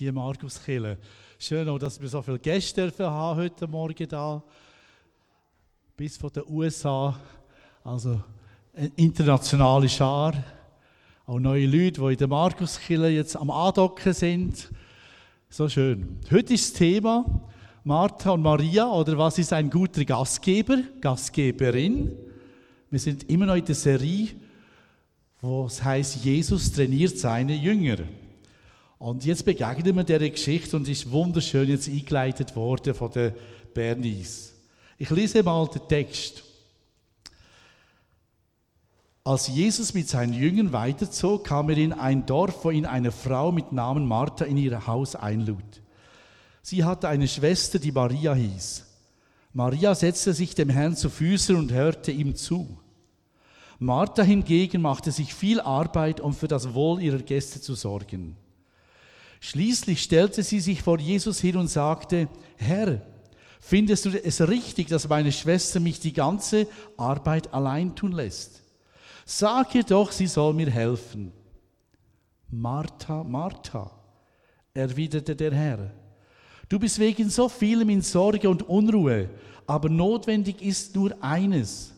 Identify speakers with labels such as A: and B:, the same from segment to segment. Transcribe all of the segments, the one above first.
A: die Markus Kille. Schön auch, dass wir so viele Gäste haben heute Morgen da. Bis von den USA. Also eine internationale Schar. Auch neue Leute, die in der Markus Kille jetzt am Andocken sind. So schön. Heute ist das Thema Martha und Maria oder was ist ein guter Gastgeber, Gastgeberin. Wir sind immer noch in der Serie, wo es heißt, Jesus trainiert seine Jünger. Und jetzt begegnen wir dieser Geschichte und ist wunderschön jetzt eingeleitet worden von der Bernice. Ich lese mal den Text. Als Jesus mit seinen Jüngern weiterzog, kam er in ein Dorf, wo ihn eine Frau mit Namen Martha in ihr Haus einlud. Sie hatte eine Schwester, die Maria hieß. Maria setzte sich dem Herrn zu Füßen und hörte ihm zu. Martha hingegen machte sich viel Arbeit, um für das Wohl ihrer Gäste zu sorgen. Schließlich stellte sie sich vor Jesus hin und sagte, Herr, findest du es richtig, dass meine Schwester mich die ganze Arbeit allein tun lässt? Sag ihr doch, sie soll mir helfen. Martha, Martha, erwiderte der Herr, du bist wegen so vielem in Sorge und Unruhe, aber notwendig ist nur eines.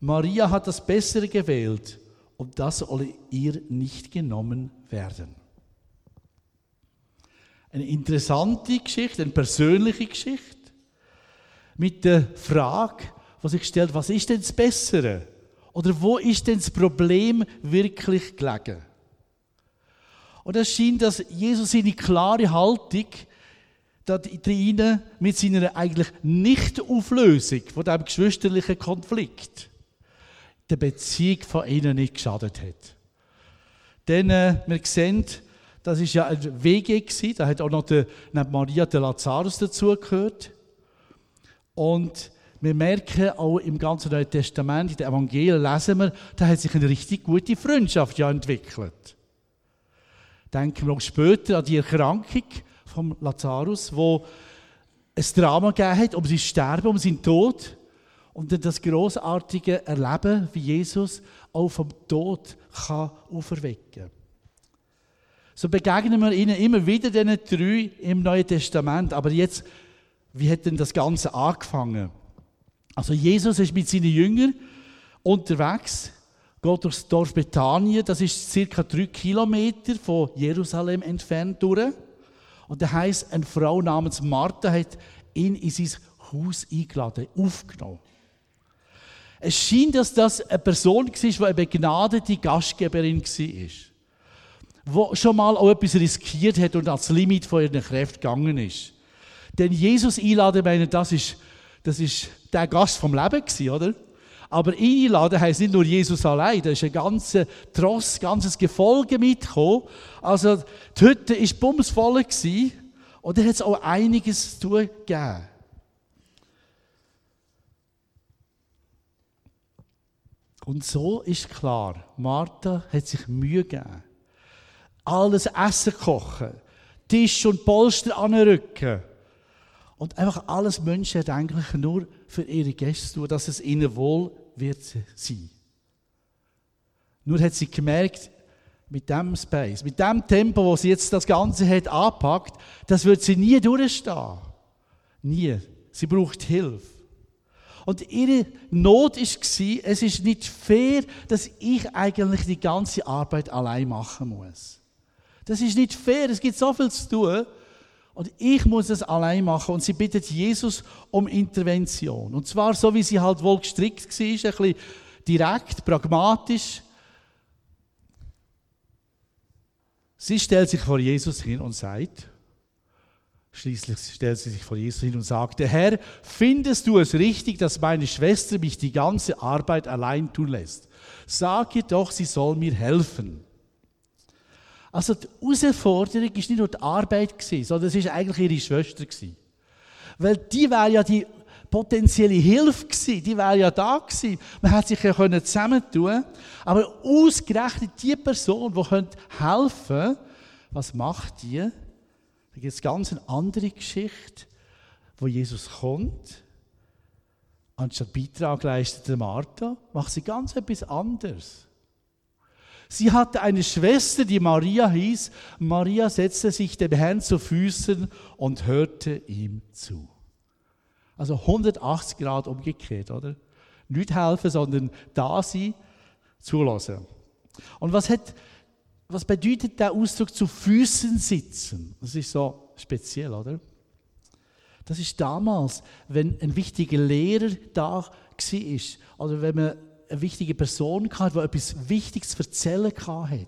A: Maria hat das Bessere gewählt und das soll ihr nicht genommen werden. Eine interessante Geschichte, eine persönliche Geschichte. Mit der Frage, was sich stellt, was ist denn das Bessere? Oder wo ist denn das Problem wirklich gelegen? Und es scheint, dass Jesus seine klare Haltung drinnen mit seiner eigentlich Nicht-Auflösung von diesem geschwisterlichen Konflikt der Beziehung von ihnen nicht geschadet hat. Denn äh, wir sehen, das ist ja ein WG gewesen, da hat auch noch der, Maria de Lazarus dazugehört. Und wir merken auch im ganzen Neuen Testament, in den Evangelien lesen wir, da hat sich eine richtig gute Freundschaft ja entwickelt. Denken wir auch später an die Erkrankung von Lazarus, wo es Drama gegeben hat um sein Sterben, um seinen Tod. Und dann das großartige Erleben, wie Jesus auch vom Tod kann auferwecken kann. So begegnen wir ihnen immer wieder diesen drei im Neuen Testament. Aber jetzt, wie hat denn das Ganze angefangen? Also Jesus ist mit seinen Jüngern unterwegs, geht durchs Dorf Bethanien, das ist circa drei Kilometer von Jerusalem entfernt durch. Und da heißt, eine Frau namens Martha hat ihn in sein Haus eingeladen, aufgenommen. Es scheint, dass das eine Person war, die eine begnadete Gastgeberin war wo schon mal auch etwas riskiert hat und ans Limit von ihren Kräften gegangen ist. Denn Jesus einladen, meine, das ist, das ist der Gast vom Leben gewesen, oder? Aber einladen heisst nicht nur Jesus allein, da ist ein ganzer Tross, ein ganzes Gefolge mitgekommen. Also die Hütte war bumsvoll gewesen und da hat es auch einiges zu tun gegeben. Und so ist klar, Martha hat sich Mühe gegeben alles Essen kochen, Tisch und Polster anrücken. Und einfach alles menschendenklich nur für ihre Gäste tun, dass es ihnen wohl wird sein. Nur hat sie gemerkt, mit dem Space, mit dem Tempo, wo sie jetzt das Ganze hat anpackt, das wird sie nie durchstehen. Nie. Sie braucht Hilfe. Und ihre Not war, es ist nicht fair, dass ich eigentlich die ganze Arbeit allein machen muss. Das ist nicht fair, es gibt so viel zu tun. Und ich muss es allein machen. Und sie bittet Jesus um Intervention. Und zwar so, wie sie halt wohl gestrickt war, ein bisschen direkt, pragmatisch. Sie stellt sich vor Jesus hin und sagt, Schließlich stellt sie sich vor Jesus hin und sagte, Herr, findest du es richtig, dass meine Schwester mich die ganze Arbeit allein tun lässt? Sag ihr doch, sie soll mir helfen. Also die Herausforderung war nicht nur die Arbeit, sondern es war eigentlich ihre Schwester. Weil die wäre ja die potenzielle Hilfe gewesen, die wäre ja da gewesen. Man hätte sich ja zusammentun können. Aber ausgerechnet die Person, die helfen könnte, was macht die? Da gibt es ganz eine andere Geschichte, wo Jesus kommt. Anstatt Beitrag leistet Martha, macht sie ganz etwas anderes. Sie hatte eine Schwester, die Maria hieß. Maria setzte sich dem Herrn zu Füßen und hörte ihm zu. Also 180 Grad umgekehrt, oder? Nicht helfen, sondern da sein, zulassen. Und was, hat, was bedeutet der Ausdruck zu Füßen sitzen? Das ist so speziell, oder? Das ist damals, wenn ein wichtiger Lehrer da war, oder wenn man eine wichtige Person hatte, die etwas Wichtiges zu erzählen hatte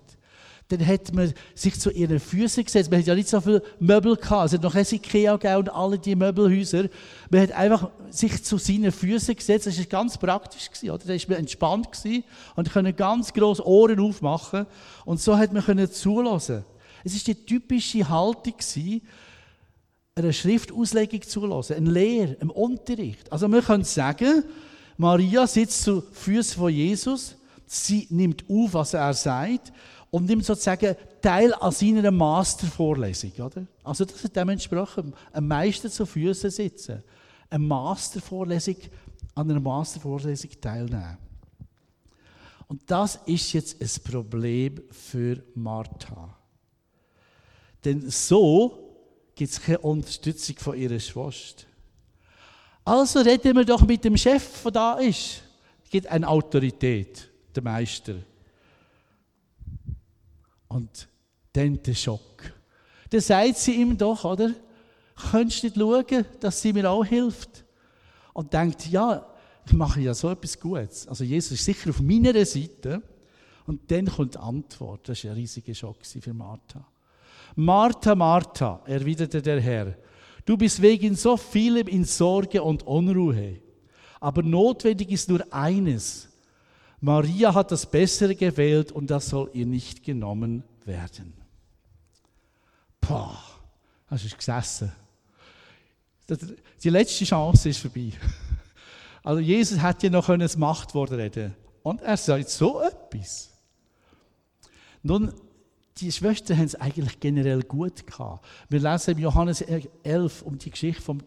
A: dann hat man sich zu ihren Füßen gesetzt. Man hat ja nicht so viele Möbel gehabt. Es hat noch kein Ikea gegeben und alle die Möbelhäuser. Man hat einfach sich zu seinen Füßen gesetzt. Das war ganz praktisch. Gewesen, oder? Da war man entspannt und konnte ganz grosse Ohren aufmachen. Und so hat man können zulassen. Es war die typische Haltung eine Schriftauslegung zulassen, eine Lehre, einen Unterricht. Also man könnte sagen, Maria sitzt zu Füßen von Jesus, sie nimmt auf, was er sagt und nimmt sozusagen Teil an seiner Mastervorlesung. Oder? Also das hat dementsprechend ein Meister zu Füßen sitzen, eine Mastervorlesung, an einer Mastervorlesung teilnehmen. Und das ist jetzt ein Problem für Martha. Denn so gibt es keine Unterstützung von ihrer Schwester. Also reden wir doch mit dem Chef, der da ist. Es gibt eine Autorität, der Meister. Und dann der Schock. Dann sagt sie ihm doch, oder? Könntest du nicht schauen, dass sie mir auch hilft? Und denkt, ja, ich mache ja so etwas Gutes. Also Jesus ist sicher auf meiner Seite. Und dann kommt die Antwort. Das war ein riesiger Schock für Martha. Martha, Martha, erwiderte der Herr, du bist wegen so vielem in Sorge und Unruhe. Aber notwendig ist nur eines. Maria hat das Bessere gewählt und das soll ihr nicht genommen werden. Boah, hast du gesessen. Die letzte Chance ist vorbei. Also Jesus hätte ja noch das Machtwort reden Und er sagt so etwas. Nun, die Schwestern haben es eigentlich generell gut gehabt. Wir lesen im Johannes 11 um die Geschichte von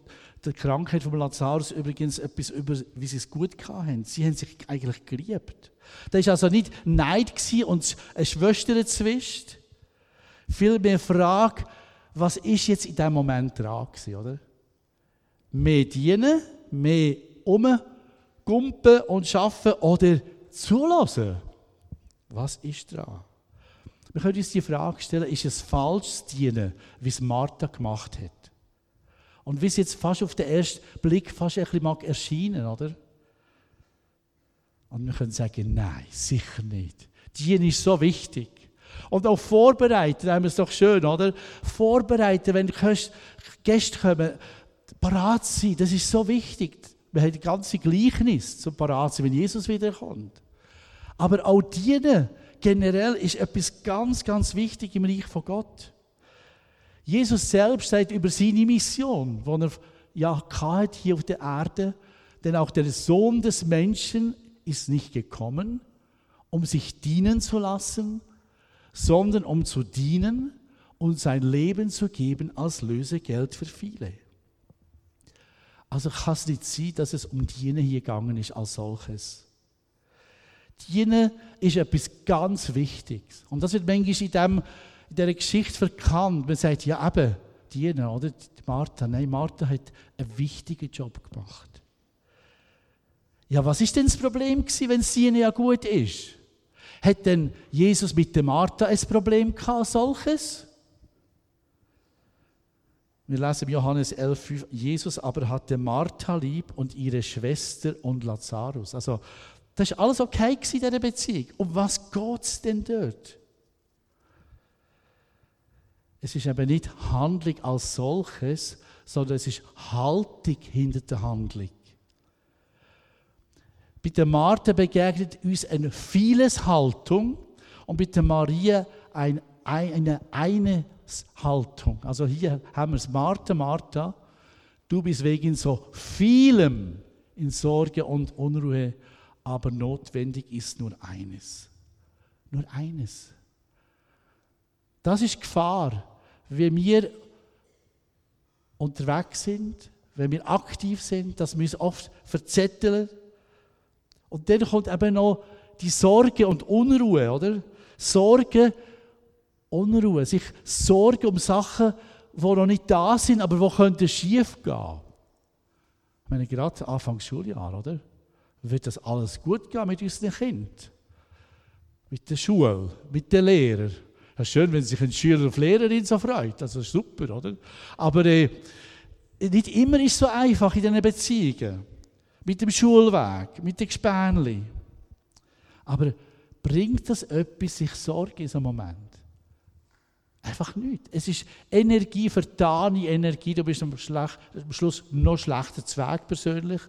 A: der Krankheit von Lazarus übrigens etwas über, wie sie es gut gehabt haben. Sie haben sich eigentlich geliebt. Da war also nicht Neid und eine Schwester zwischen. Vielmehr Frage, was ist jetzt in diesem Moment dran gewesen, oder? Mehr dienen, mehr umgumpen und arbeiten oder zulassen? Was ist dran? Wir können uns die Frage stellen, ist es falsch zu dienen, wie es Martha gemacht hat? Und wie es jetzt fast auf den ersten Blick fast ein bisschen mag erscheinen, oder? Und wir können sagen, nein, sicher nicht. Dienen ist so wichtig. Und auch vorbereiten, haben wir es doch schön, oder? Vorbereiten, wenn Gäste kommen, parat sein, das ist so wichtig. Wir haben die ganze Gleichnis zum parat sein, wenn Jesus wiederkommt. Aber auch dienen generell ist etwas ganz, ganz wichtig im Reich von Gott. Jesus selbst sagt über seine Mission, die er ja hat hier auf der Erde, denn auch der Sohn des Menschen ist nicht gekommen, um sich dienen zu lassen, sondern um zu dienen und sein Leben zu geben als Lösegeld für viele. Also kann es nicht sein, dass es um Dienen hier gegangen ist als solches. Dienen ist etwas ganz Wichtiges. Und das wird manchmal in, dem, in dieser Geschichte verkannt. Man sagt, ja eben, dienen, oder? Martha. Nein, Martha hat einen wichtigen Job gemacht. Ja, was ist denn das Problem gewesen, wenn das Dienen ja gut ist? Hat denn Jesus mit der Martha ein Problem gehabt, solches? Wir lesen Johannes 11,5, Jesus aber hatte Martha lieb und ihre Schwester und Lazarus. Also das war alles okay in dieser Beziehung. Um was geht es denn dort? Es ist eben nicht Handlung als solches, sondern es ist Haltung hinter der Handlung. Bei der Martha begegnet uns eine Vieleshaltung und bei der Maria eine, eine Eineshaltung. Also hier haben wir es, Martha, Martha, du bist wegen so vielem in Sorge und Unruhe aber notwendig ist nur eines. Nur eines. Das ist Gefahr, wenn wir unterwegs sind, wenn wir aktiv sind, dass wir uns oft verzetteln. Und dann kommt eben noch die Sorge und Unruhe, oder? Sorgen, Unruhe. Sich Sorgen um Sachen, die noch nicht da sind, aber die könnten schief gehen. Ich meine, gerade Anfang Schuljahr, oder? Wird das alles gut gehen mit unseren Kindern? Mit der Schule, mit den Lehrern? Es ist schön, wenn sich ein Schüler auf Lehrerin so freut. Das ist super, oder? Aber äh, nicht immer ist es so einfach in diesen Beziehungen. Mit dem Schulweg, mit den Gespänli. Aber bringt das etwas, sich Sorge in so einem Moment? Einfach nicht. Es ist Energie, vertane Energie. Du bist am, Schluss noch schlechter Zweig persönlich,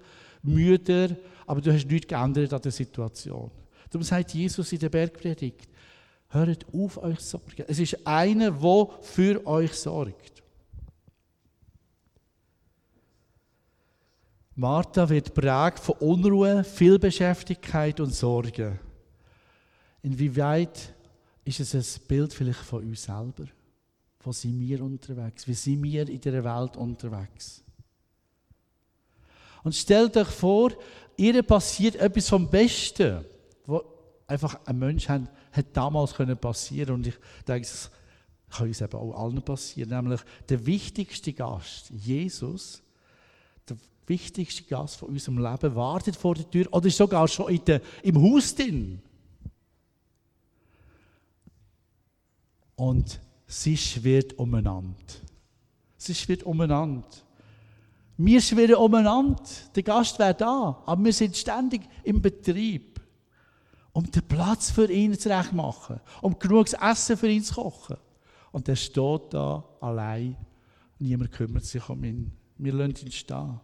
A: müder, aber du hast nichts geändert an der Situation. Darum sagt Jesus in der Bergpredigt, hört auf, euch sorgen. Es ist einer, der für euch sorgt. Martha wird prägt von Unruhe, Vielbeschäftigkeit und Sorge. Inwieweit ist es ein Bild vielleicht von uns selber? Wo sind wir unterwegs? Wie sind wir in dieser Welt unterwegs? Und stellt euch vor, ihr passiert etwas vom Besten, was einfach ein Mensch hat, hat damals können passieren Und ich denke, es kann uns eben auch allen passieren. Nämlich der wichtigste Gast, Jesus, der wichtigste Gast von unserem Leben, wartet vor der Tür oder ist sogar schon in der, im Haus drin. Und sie schwirrt umeinander. Sie schwirrt umeinander. Wir schwirren umeinander. Der Gast wäre da, aber wir sind ständig im Betrieb, um den Platz für ihn zurechtzumachen, um genug Essen für ihn zu kochen. Und er steht da allein. Niemand kümmert sich um ihn. Wir lassen ihn stehen.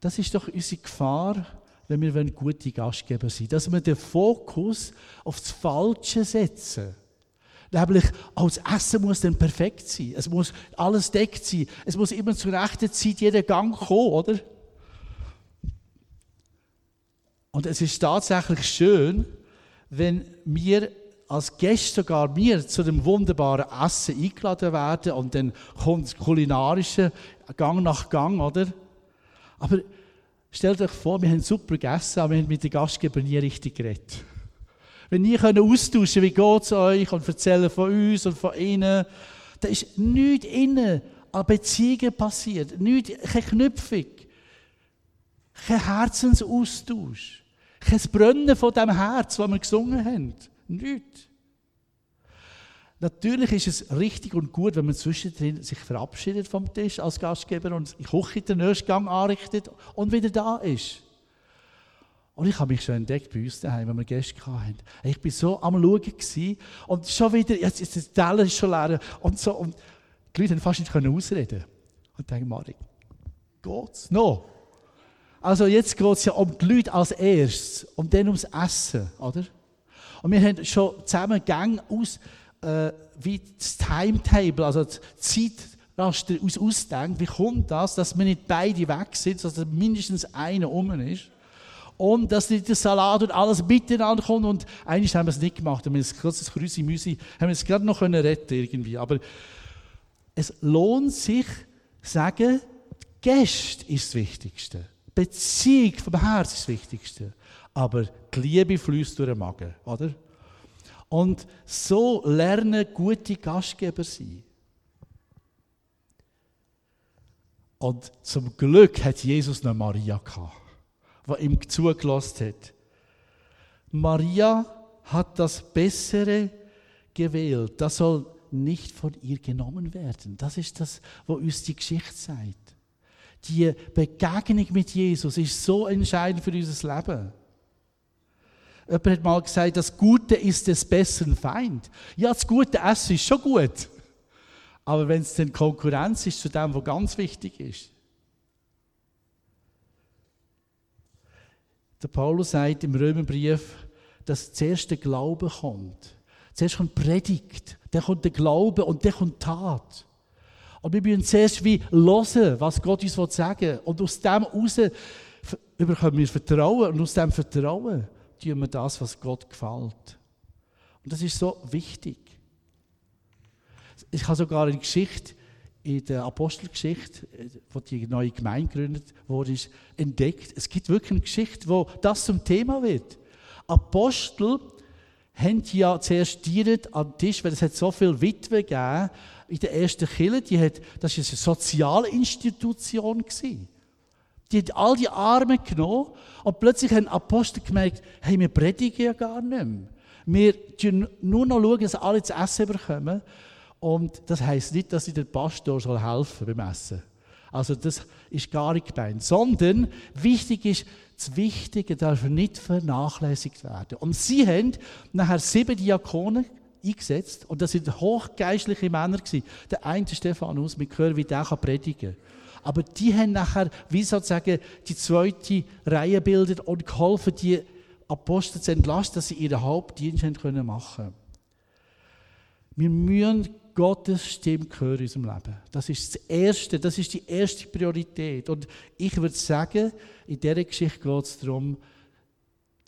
A: Das ist doch unsere Gefahr, wenn wir gute Gastgeber sind, dass wir den Fokus auf das Falsche setzen. Nämlich, das Essen muss dann perfekt sein. Es muss alles deckt sein. Es muss immer zur rechten Zeit jeder Gang kommen, oder? Und es ist tatsächlich schön, wenn wir als Gäste sogar wir zu dem wunderbaren Essen eingeladen werden und dann kommt das kulinarische Gang nach Gang, oder? Aber stellt euch vor, wir haben super gegessen, aber wir haben mit den Gastgebern nie richtig geredet wenn ihr könnt austauschen wie geht es euch und erzählen von uns und von ihnen, da ist nichts innen an Beziehungen passiert, nichts, keine Knüpfung, kein Herzensaustausch, kein Brennen von dem Herz, das wir gesungen haben, nichts. Natürlich ist es richtig und gut, wenn man zwischendrin sich verabschiedet vom Tisch als Gastgeber und die Küche den nächsten Gang anrichtet und wieder da ist. Und ich habe mich schon entdeckt bei uns daheim, wenn wir Gäste hatten. Ich war so am Schauen gewesen, und schon wieder, jetzt ist der Teller schon leer und so. Und die Leute haben fast nicht ausreden Und ich denke, Marek, geht's noch? Also jetzt geht es ja um die Leute als erstes und dann ums Essen, oder? Und wir haben schon zusammen Gänge aus, äh, wie das Timetable, also die Zeitraster aus ausdenkt. Wie kommt das, dass wir nicht beide weg sind, sondern mindestens einer um ist? Und dass der Salat und alles miteinander kommt. Und eigentlich haben wir es nicht gemacht. Wir haben das kurzes Krüsi Müsi, haben es gerade noch können retten irgendwie. Aber es lohnt sich, sagen, Gäste ist das Wichtigste. Beziehung vom Herz ist das Wichtigste. Aber die Liebe fließt durch den Magen, oder? Und so lernen gute Gastgeber sein. Und zum Glück hat Jesus noch Maria gehabt die ihm zugelassen hat. Maria hat das Bessere gewählt. Das soll nicht von ihr genommen werden. Das ist das, was uns die Geschichte sagt. Die Begegnung mit Jesus ist so entscheidend für unser Leben. Jemand hat mal gesagt, das Gute ist des besseren Feind. Ja, das gute Essen ist schon gut. Aber wenn es dann Konkurrenz ist zu dem, was ganz wichtig ist, Der Paulus sagt im Römerbrief, dass zuerst der Glaube kommt. Zuerst kommt Predigt, dann kommt der Glaube und dann kommt Tat. Und wir müssen zuerst wie hören, was Gott uns sagen will. Und aus dem heraus bekommen wir Vertrauen. Und aus dem Vertrauen tun wir das, was Gott gefällt. Und das ist so wichtig. Ich habe sogar eine Geschichte in der Apostelgeschichte, äh, wo die neue Gemeinde gegründet wurde, ist entdeckt. Es gibt wirklich eine Geschichte, wo das zum Thema wird. Apostel haben ja zuerst dieret am Tisch, weil es hat so viele Witwen gegeben in der ersten Kirche, die hat, das war eine Sozialinstitution. Die hat all die Arme genommen und plötzlich haben Apostel gemerkt, hey, wir predigen ja gar nicht mehr. Wir schauen nur noch, schauen, dass alle zu essen bekommen. Und das heisst nicht, dass ich der Pastor soll helfen beim Essen. Also das ist gar nicht gemeint. Sondern wichtig ist, das Wichtige darf nicht vernachlässigt werden. Und sie haben nachher sieben Diakonen eingesetzt und das sind hochgeistliche Männer gewesen. Der eine Stephanus, wir hören, wie der predigen kann. Aber die haben nachher, wie sozusagen, die zweite Reihe bildet und geholfen, die Apostel zu entlasten, dass sie ihren Hauptdienst machen können. Wir müssen Gottes Stimme hören in unserem Leben. Das ist das Erste, das ist die erste Priorität. Und ich würde sagen, in dieser Geschichte geht es darum,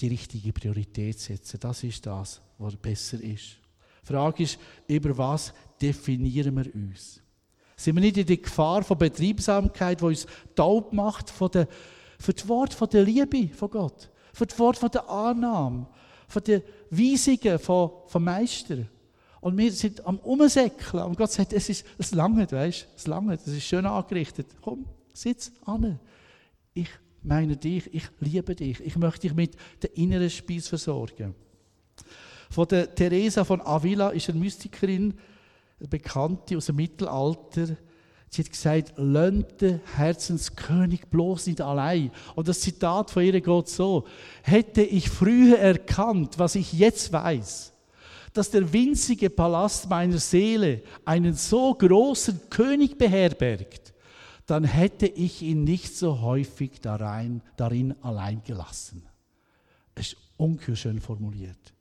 A: die richtige Priorität zu setzen. Das ist das, was besser ist. Die Frage ist, über was definieren wir uns? Sind wir nicht in der Gefahr von Betriebsamkeit, die uns taub macht von der, für das Wort von der Liebe von Gott, für das Wort von der Annahme, von den Weisungen von, vom Meister? Und wir sind am Umsäckeln. Und Gott sagt, es ist, es langt, weißt es langt, es ist schön angerichtet. Komm, sitz an. Ich meine dich, ich liebe dich. Ich möchte dich mit der inneren Speise versorgen. Von der Teresa von Avila ist eine Mystikerin, eine Bekannte aus dem Mittelalter. Sie hat gesagt, lönt den Herzenskönig bloß nicht allein. Und das Zitat von ihr geht so, hätte ich früher erkannt, was ich jetzt weiß, dass der winzige Palast meiner Seele einen so großen König beherbergt, dann hätte ich ihn nicht so häufig darein, darin allein gelassen. Es ist ungeheuer schön formuliert.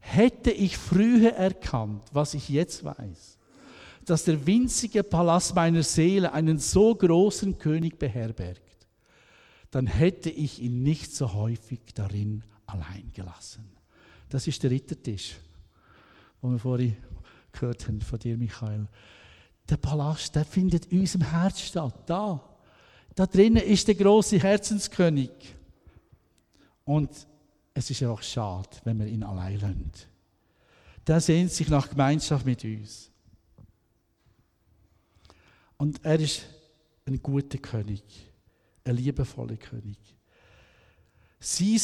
A: Hätte ich früher erkannt, was ich jetzt weiß, dass der winzige Palast meiner Seele einen so großen König beherbergt, dann hätte ich ihn nicht so häufig darin allein gelassen. Das ist der Rittertisch, den wir vorhin gehört haben von dir, Michael. Der Palast, der findet in unserem Herz statt. Da. Da drinnen ist der große Herzenskönig. Und es ist einfach schade, wenn wir ihn allein lassen. Der sehnt sich nach Gemeinschaft mit uns. Und er ist ein guter König, ein liebevoller König. Sein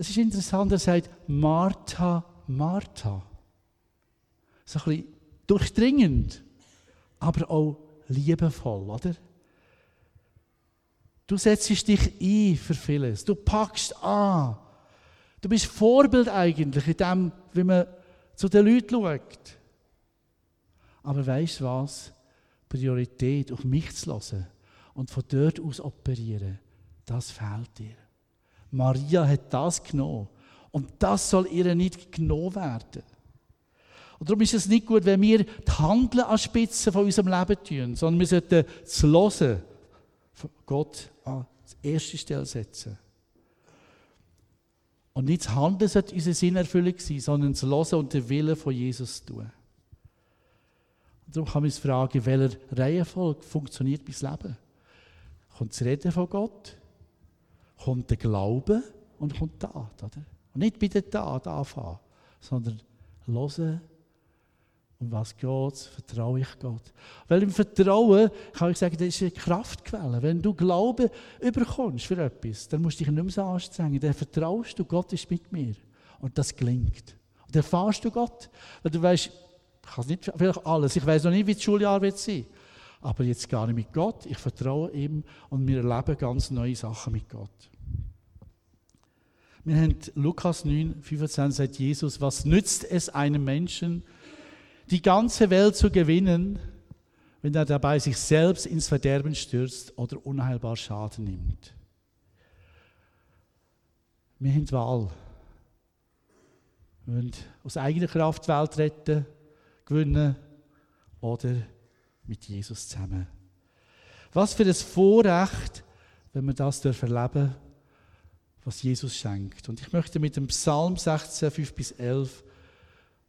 A: das ist interessant, er sagt Martha, Martha. So ein bisschen durchdringend, aber auch liebevoll, oder? Du setzt dich ein für vieles. Du packst an. Du bist Vorbild eigentlich in dem, wie man zu den Leuten schaut. Aber weißt du was? Priorität auf mich zu hören und von dort aus operieren, das fehlt dir. Maria hat das genommen. Und das soll ihr nicht genommen werden. Und darum ist es nicht gut, wenn wir die Handeln an Spitzen von unserem Leben tun, sondern wir sollten das Hören von Gott an die erste Stelle setzen. Und nicht das Handeln sollte unsere Sinnerfüllung sein, sondern das Hören und den Willen von Jesus tun. Und darum kann man sich fragen, in welcher Reihenfolge funktioniert mein Leben? Kommt das Reden von Gott? Kommt der Glaube und kommt die Tat. Oder? Und nicht bei der Tat anfangen, sondern hören, um was geht vertraue ich Gott. Weil im Vertrauen kann ich sagen, das ist eine Kraftquelle. Wenn du Glauben überkommst für etwas, dann musst du dich nicht mehr so anstrengen. Dann vertraust du, Gott ist mit mir. Und das gelingt. Und dann erfahrst du Gott. Weil du weißt, ich kann nicht vielleicht alles. Ich weiß noch nicht, wie das Schuljahr wird sein. Aber jetzt gar nicht mit Gott. Ich vertraue ihm und wir erleben ganz neue Sachen mit Gott. Wir haben Lukas 9, 25 sagt Jesus, was nützt es einem Menschen, die ganze Welt zu gewinnen, wenn er dabei sich selbst ins Verderben stürzt oder unheilbar Schaden nimmt? Wir haben die Wahl. Wir wollen aus eigener Kraft die Welt retten, gewinnen oder mit Jesus zusammen. Was für ein Vorrecht, wenn wir das erleben dürfen was Jesus schenkt. Und ich möchte mit dem Psalm 16, 5 bis 11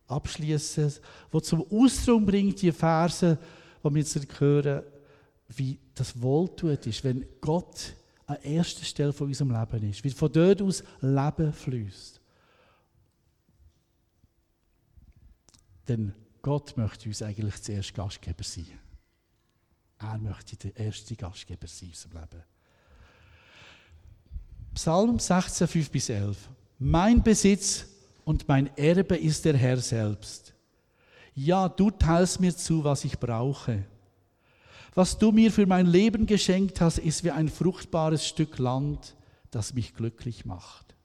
A: abschließen, wo zum Ausdruck bringt die Verse, die wir jetzt hören, wie das Wohltut ist, wenn Gott an erster Stelle von unserem Leben ist, wie von dort aus Leben fließt. Denn Gott möchte uns eigentlich zuerst Gastgeber sein. Er möchte der erste Gastgeber sein in unserem Leben. Psalm 16, 5 bis 11. Mein Besitz und mein Erbe ist der Herr selbst. Ja, du teilst mir zu, was ich brauche. Was du mir für mein Leben geschenkt hast, ist wie ein fruchtbares Stück Land, das mich glücklich macht.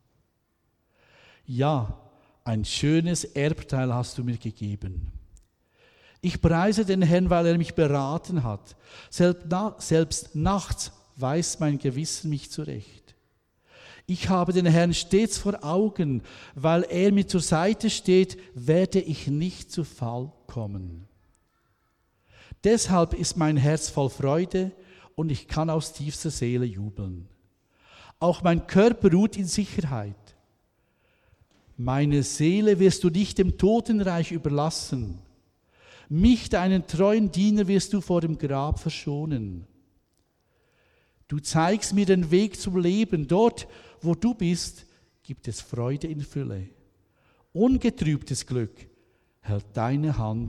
A: Ja, ein schönes Erbteil hast du mir gegeben. Ich preise den Herrn, weil er mich beraten hat. Selbst nachts weiß mein Gewissen mich zurecht. Ich habe den Herrn stets vor Augen, weil er mir zur Seite steht, werde ich nicht zu Fall kommen. Deshalb ist mein Herz voll Freude und ich kann aus tiefster Seele jubeln. Auch mein Körper ruht in Sicherheit. Meine Seele wirst du nicht dem Totenreich überlassen. Mich, deinen treuen Diener, wirst du vor dem Grab verschonen. Du zeigst mir den Weg zum Leben. Dort, wo du bist, gibt es Freude in Fülle. Ungetrübtes Glück hält deine Hand